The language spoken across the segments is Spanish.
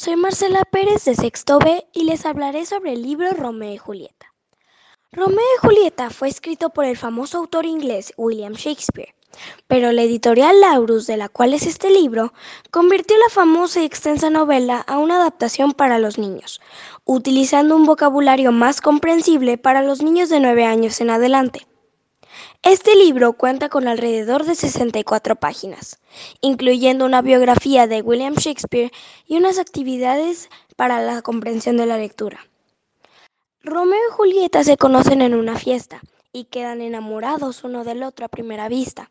Soy Marcela Pérez de Sexto B y les hablaré sobre el libro Romeo y Julieta. Romeo y Julieta fue escrito por el famoso autor inglés William Shakespeare, pero la editorial Laurus, de la cual es este libro, convirtió la famosa y extensa novela a una adaptación para los niños, utilizando un vocabulario más comprensible para los niños de 9 años en adelante. Este libro cuenta con alrededor de 64 páginas, incluyendo una biografía de William Shakespeare y unas actividades para la comprensión de la lectura. Romeo y Julieta se conocen en una fiesta y quedan enamorados uno del otro a primera vista.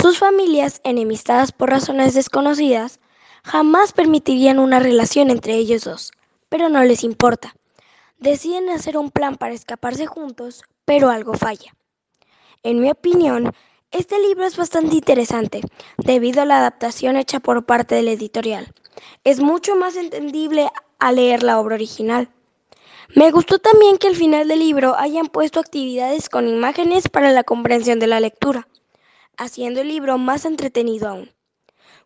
Sus familias, enemistadas por razones desconocidas, jamás permitirían una relación entre ellos dos, pero no les importa. Deciden hacer un plan para escaparse juntos, pero algo falla. En mi opinión, este libro es bastante interesante debido a la adaptación hecha por parte del editorial. Es mucho más entendible al leer la obra original. Me gustó también que al final del libro hayan puesto actividades con imágenes para la comprensión de la lectura, haciendo el libro más entretenido aún.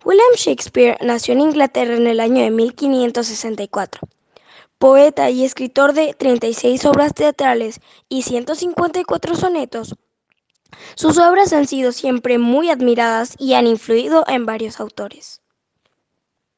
William Shakespeare nació en Inglaterra en el año de 1564. Poeta y escritor de 36 obras teatrales y 154 sonetos, sus obras han sido siempre muy admiradas y han influido en varios autores.